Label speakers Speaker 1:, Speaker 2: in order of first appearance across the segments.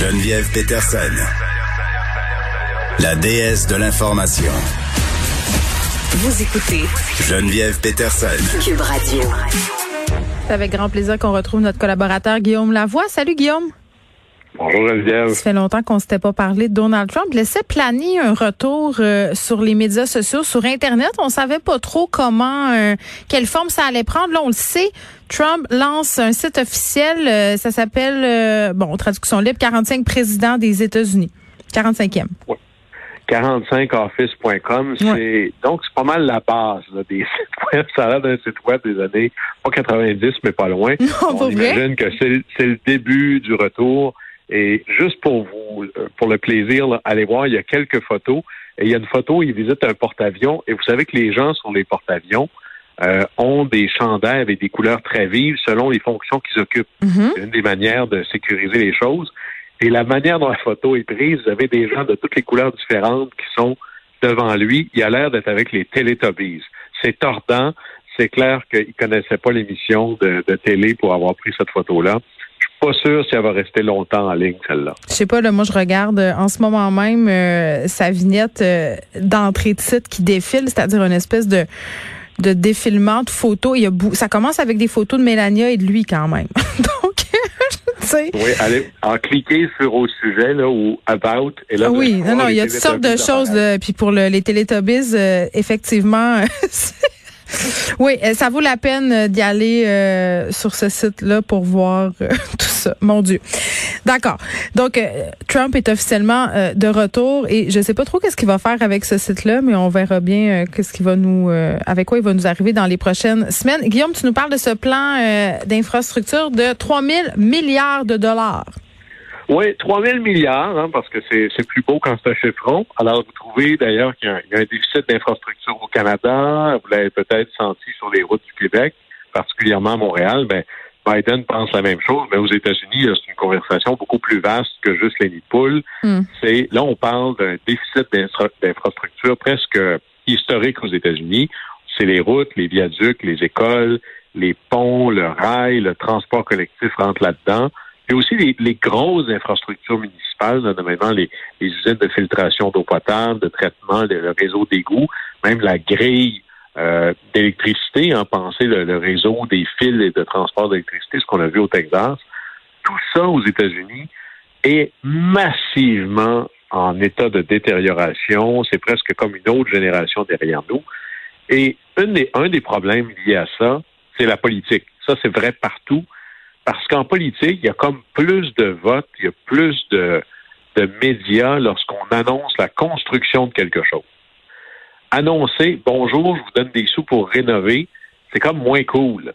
Speaker 1: Geneviève Peterson, la déesse de l'information.
Speaker 2: Vous écoutez
Speaker 1: Geneviève Peterson.
Speaker 2: Cube Radio.
Speaker 3: C'est avec grand plaisir qu'on retrouve notre collaborateur Guillaume Lavoie. Salut Guillaume.
Speaker 4: Bonjour Geneviève.
Speaker 3: Ça fait longtemps qu'on s'était pas parlé de Donald Trump. Laissait planer un retour euh, sur les médias sociaux, sur Internet. On savait pas trop comment, euh, quelle forme ça allait prendre. Là, on le sait. Trump lance un site officiel. euh, ça s'appelle, bon, traduction libre, 45 présidents des États-Unis. 45e.
Speaker 4: 45office.com, c'est donc c'est pas mal la base là, des sites web. Ça a l'air d'un site web des années pas 90, mais pas loin.
Speaker 3: Non,
Speaker 4: On
Speaker 3: pas vrai?
Speaker 4: imagine que c'est le début du retour. Et juste pour vous, euh, pour le plaisir, là, allez voir, il y a quelques photos. Et il y a une photo, il visite un porte-avions. Et vous savez que les gens sur les porte-avions euh, ont des chandails avec des couleurs très vives selon les fonctions qu'ils occupent.
Speaker 3: Mhm.
Speaker 4: C'est une des manières de sécuriser les choses. Et la manière dont la photo est prise, vous avez des gens de toutes les couleurs différentes qui sont devant lui. Il a l'air d'être avec les Teletubbies. C'est tordant. C'est clair qu'il ne connaissait pas l'émission de, de télé pour avoir pris cette photo-là. Pas sûr si elle va rester longtemps en ligne, celle-là.
Speaker 3: Je sais pas, là, moi, je regarde euh, en ce moment même euh, sa vignette euh, d'entrée de site qui défile, c'est-à-dire une espèce de de défilement de photos. Il y a ça commence avec des photos de Mélania et de lui quand même. Donc, tu sais.
Speaker 4: Oui, allez, en cliquer sur au sujet, là, ou about, et là,
Speaker 3: Ah oui, non, non, il y a toutes sortes de
Speaker 4: Teletubbies
Speaker 3: choses. Là. Puis pour le- les Télétobies, euh, effectivement, oui, euh, ça vaut la peine euh, d'y aller euh, sur ce site-là pour voir tout ça. Mon Dieu. D'accord. Donc, Trump est officiellement de retour et je sais pas trop qu'est-ce qu'il va faire avec ce site-là, mais on verra bien qu'est-ce qu'il va nous, avec quoi il va nous arriver dans les prochaines semaines. Guillaume, tu nous parles de ce plan d'infrastructure de 3 000 milliards de dollars.
Speaker 4: Oui, 3 000 milliards, hein, parce que c'est c'est plus beau quand c'est un chiffron. Alors, vous trouvez d'ailleurs qu'il y, a un- il y a un déficit d'infrastructure au Canada. Vous l'avez peut-être senti sur les routes du Québec, particulièrement à Montréal. Ben, Biden pense la même chose, mais aux États-Unis, c'est une conversation beaucoup plus vaste que juste les nids de poules.
Speaker 3: Hmm.
Speaker 4: C'est Là, on parle d'un déficit d'infra- d'infrastructure presque historique aux États-Unis. C'est les routes, les viaducs, les écoles, les ponts, le rail, le transport collectif rentre là-dedans. Et aussi les, les grosses infrastructures municipales, notamment les, les usines de filtration d'eau potable, de traitement, le, réseau d'égouts, même la grille euh, d'électricité, hein, pensez le, le réseau des fils de transport d'électricité, ce qu'on a vu au Texas. Tout ça aux États-Unis est massivement en état de détérioration. C'est presque comme une autre génération derrière nous. Et des- un des problèmes liés à ça, c'est la politique. Ça, c'est vrai partout. Parce qu'en politique, il y a comme plus de votes, il y a plus de, de médias lorsqu'on annonce la construction de quelque chose. Annoncer, bonjour, je vous donne des sous pour rénover, c'est comme moins cool.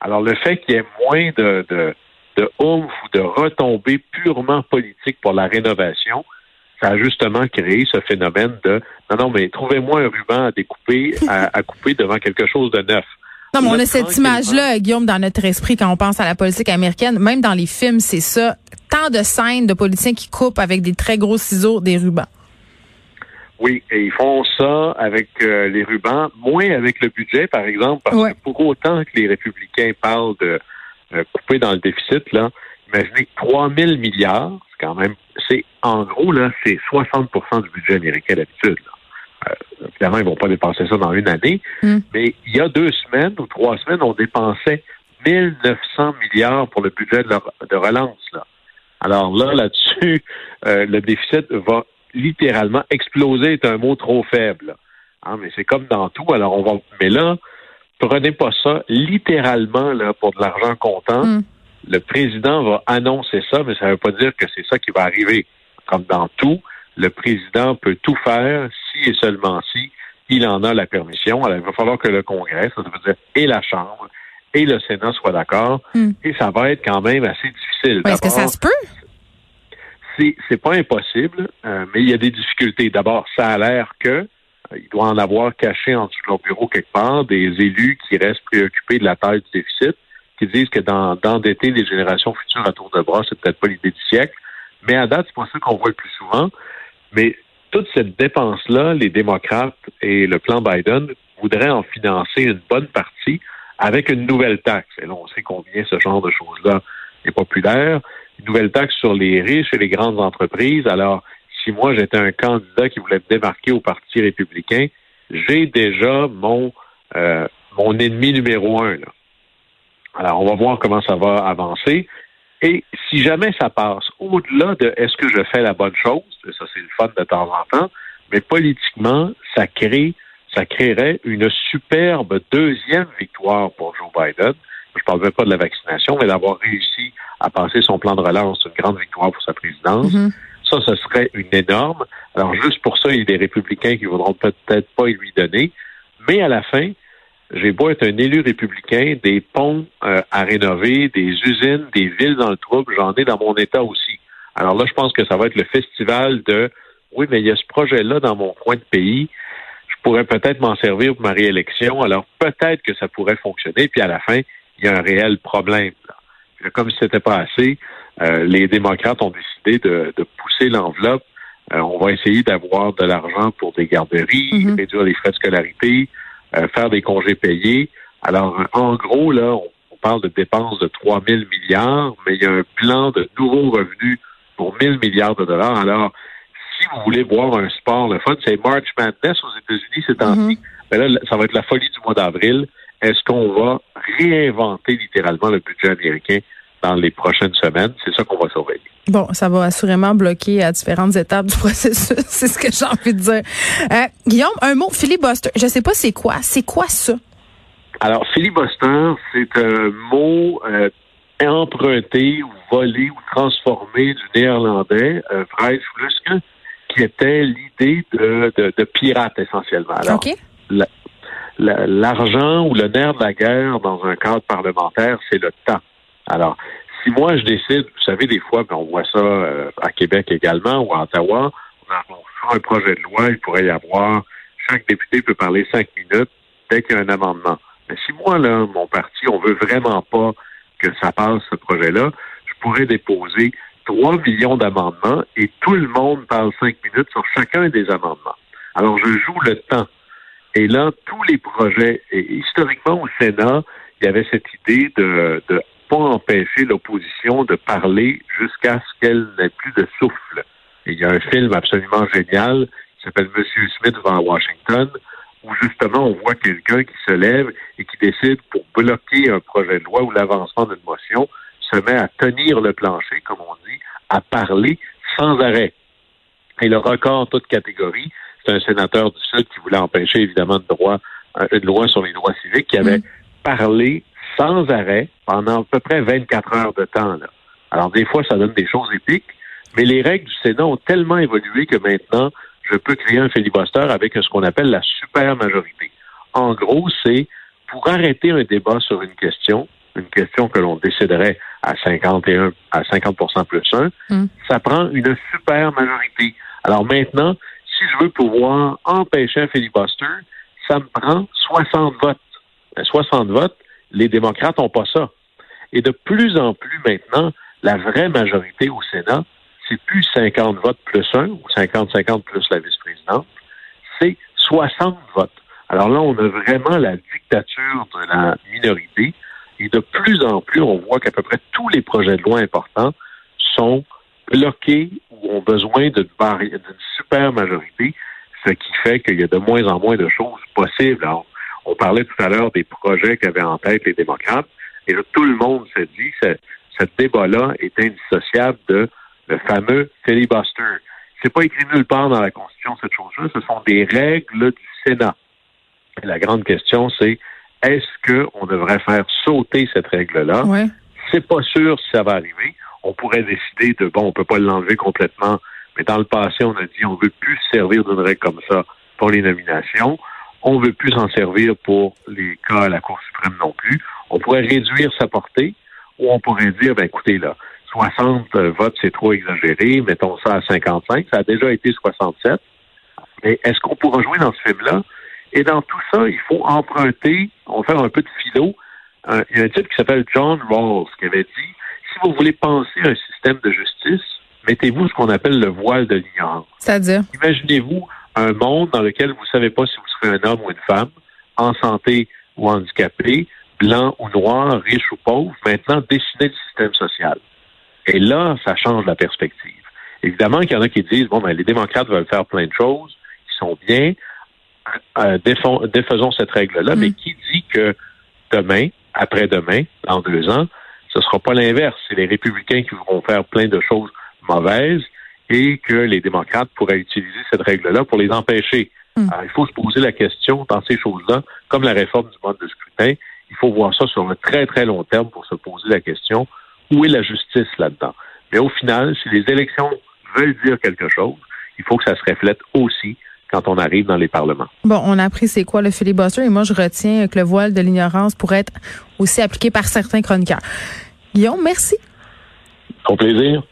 Speaker 4: Alors, le fait qu'il y ait moins de, de, de oomph ou de retombées purement politiques pour la rénovation, ça a justement créé ce phénomène de non, non, mais trouvez-moi un ruban à découper, à, à couper devant quelque chose de neuf.
Speaker 3: Non, mais on a cette image-là, Guillaume, dans notre esprit quand on pense à la politique américaine. Même dans les films, c'est ça. Tant de scènes de politiciens qui coupent avec des très gros ciseaux des rubans.
Speaker 4: Oui, et ils font ça avec euh, les rubans, moins avec le budget, par exemple, parce
Speaker 3: Ouais.
Speaker 4: que pour autant que les républicains parlent de euh, couper dans le déficit, là, imaginez que 3 000 milliards, c'est quand même, c'est en gros, là, c'est 60% du budget américain d'habitude. là. Euh, évidemment, ils vont pas dépenser ça dans une année,
Speaker 3: Mm.
Speaker 4: mais il y a deux semaines ou trois semaines, on dépensait 1900 milliards pour le budget de, la- de relance. Là. Alors là, là-dessus, euh, le déficit va littéralement exploser est un mot trop faible. Hein, mais c'est comme dans tout. Alors on va. Mais là, prenez pas ça littéralement là pour de l'argent comptant.
Speaker 3: Mm.
Speaker 4: Le président va annoncer ça, mais ça ne veut pas dire que c'est ça qui va arriver. Comme dans tout, le président peut tout faire si et seulement si il en a la permission. Alors il va falloir que le Congrès, ça veut dire et la Chambre et le Sénat soient d'accord.
Speaker 3: Mm.
Speaker 4: Et ça va être quand même assez difficile.
Speaker 3: Est-ce que ça se peut?
Speaker 4: c'est c'est pas impossible, euh, mais il y a des difficultés. D'abord, ça a l'air que euh, il doit en avoir caché en dessous de leur bureau quelque part des élus qui restent préoccupés de la taille du déficit, qui disent que d'endetter les générations futures à tour de bras, c'est peut-être pas l'idée du siècle. Mais à date, c'est pas ça qu'on voit le plus souvent. Mais toute cette dépense-là, les démocrates et le plan Biden voudraient en financer une bonne partie avec une nouvelle taxe. Et là, on sait combien ce genre de choses-là est populaire. Une nouvelle taxe sur les riches et les grandes entreprises. Alors, si moi j'étais un candidat qui voulait me démarquer au Parti républicain, j'ai déjà mon euh, mon ennemi numéro un. Là. Alors, on va voir comment ça va avancer. Et si jamais ça passe au-delà de est-ce que je fais la bonne chose, ça c'est le fun de temps en temps, mais politiquement, ça crée, ça créerait une superbe deuxième victoire pour Joe Biden. Je ne parle même pas de la vaccination, mais d'avoir réussi à passer son plan de relance, une grande victoire pour sa présidence.
Speaker 3: Mm-hmm.
Speaker 4: Ça, ce serait une énorme. Alors, juste pour ça, il y a des républicains qui voudront peut-être pas lui donner. Mais à la fin, j'ai beau être un élu républicain, des ponts euh, à rénover, des usines, des villes dans le trouble, j'en ai dans mon État aussi. Alors là, je pense que ça va être le festival de oui, mais il y a ce projet-là dans mon coin de pays. Je pourrais peut-être m'en servir pour ma réélection. Alors peut-être que ça pourrait fonctionner. Puis à la fin, il y a un réel problème. Comme si c'était pas assez, euh, les démocrates ont décidé de, pousser l'enveloppe. Euh, on va essayer d'avoir de l'argent pour des garderies, mm-hmm. réduire les frais de scolarité, faire des congés payés. Alors, en gros, là, on, parle de dépenses de 3 000 milliards, mais il y a un plan de nouveaux revenus pour 1 000 milliards de dollars. Alors, si vous voulez voir un sport, le fun, c'est March Madness aux États-Unis c'est temps mm-hmm. Mais là, ça va être la folie du mois d'avril. Est-ce qu'on va réinventer littéralement le budget américain? Dans les prochaines semaines? C'est ça qu'on va surveiller.
Speaker 3: Bon, ça va assurément bloquer à différentes étapes du processus, c'est ce que j'ai envie de dire. Euh, Guillaume, un mot, filibuster. Je sais pas c'est quoi. C'est quoi ça?
Speaker 4: Alors, filibuster, c'est un mot euh, emprunté ou volé ou transformé du néerlandais, euh, qui était l'idée de, de, pirate essentiellement. Alors, l'argent ou le nerf de la guerre dans un cadre parlementaire, c'est le temps. Alors, si moi je décide, vous savez, des fois, on voit ça euh, à Québec également ou à Ottawa, on, fait un projet de loi, il pourrait y avoir, chaque député peut parler cinq minutes dès qu'il y a un amendement. Mais si moi, là, mon parti, on veut vraiment pas que ça passe, ce projet-là, je pourrais déposer 3 millions d'amendements et tout le monde parle cinq minutes sur chacun des amendements. Alors, je joue le temps. Et là, tous les projets, et historiquement au Sénat, il y avait cette idée de, de pas empêcher l'opposition de parler jusqu'à ce qu'elle n'ait plus de souffle. Et il y a un film absolument génial qui s'appelle Monsieur Smith va Washington, où justement on voit quelqu'un qui se lève et qui décide pour bloquer un projet de loi ou l'avancement d'une motion, se met à tenir le plancher, comme on dit, à parler sans arrêt. Et le record en toute catégorie, c'est un sénateur du Sud qui voulait empêcher évidemment de droit, euh, une loi sur les droits civiques, qui avait mm. parlé sans arrêt pendant à peu près 24 heures de temps. Là. Alors, des fois, ça donne des choses épiques, mais les règles du Sénat ont tellement évolué que maintenant, je peux créer un filibuster avec ce qu'on appelle la super majorité. En gros, c'est pour arrêter un débat sur une question, une question que l'on déciderait à 51, à 50% plus 1, mm. ça prend une super majorité. Alors maintenant, si je veux pouvoir empêcher un filibuster, ça me prend 60 votes. 60 votes, les démocrates n'ont pas ça. Et de plus en plus maintenant, la vraie majorité au Sénat, c'est plus 50 votes plus 1 ou 50-50 plus la vice-présidente, c'est 60 votes. Alors là, on a vraiment la dictature de la minorité et de plus en plus, on voit qu'à peu près tous les projets de loi importants sont bloqués ou ont besoin d'une super majorité, ce qui fait qu'il y a de moins en moins de choses possibles. On parlait tout à l'heure des projets qu'avaient en tête les démocrates. Et là, tout le monde s'est dit que ce, débat-là est indissociable de le fameux filibuster. C'est pas écrit nulle part dans la Constitution cette chose-là. Ce sont des règles du Sénat. Et la grande question, c'est est-ce qu'on devrait faire sauter cette règle-là?
Speaker 3: Ouais.
Speaker 4: C'est pas sûr si ça va arriver. On pourrait décider de bon, on peut pas l'enlever complètement, mais dans le passé, on a dit on veut plus se servir d'une règle comme ça pour les nominations on veut plus s'en servir pour les cas à la Cour suprême non plus. On pourrait réduire sa portée ou on pourrait dire, ben écoutez, là, 60 votes, c'est trop exagéré, mettons ça à 55. Ça a déjà été 67. Mais est-ce qu'on pourra jouer dans ce film-là? Et dans tout ça, il faut emprunter, on va faire un peu de philo. il y a un type qui s'appelle John Rawls qui avait dit, si vous voulez penser à un système de justice, mettez-vous ce qu'on appelle le voile de l'ignorance.
Speaker 3: C'est-à-dire?
Speaker 4: Imaginez-vous un monde dans lequel vous ne savez pas si vous serez un homme ou une femme, en santé ou handicapé, blanc ou noir, riche ou pauvre. Maintenant, dessinez le système social. Et là, ça change la perspective. Évidemment qu'il y en a qui disent, bon, ben, les démocrates veulent faire plein de choses, qui sont bien, euh, défaisons cette règle-là, mais mm. qui dit que demain, après-demain, dans deux ans, ce sera pas l'inverse. C'est les républicains qui vont faire plein de choses mauvaises et que les démocrates pourraient utiliser cette règle-là pour les empêcher. Mm. Alors, il faut se poser la question dans ces choses-là, comme la réforme du mode de scrutin, il faut voir ça sur un très, très long terme pour se poser la question, où est la justice là-dedans? Mais au final, si les élections veulent dire quelque chose, il faut que ça se reflète aussi quand on arrive dans les parlements.
Speaker 3: Bon, on a appris c'est quoi le filibuster et moi je retiens que le voile de l'ignorance pourrait être aussi appliqué par certains chroniqueurs. Guillaume, merci.
Speaker 4: Au plaisir.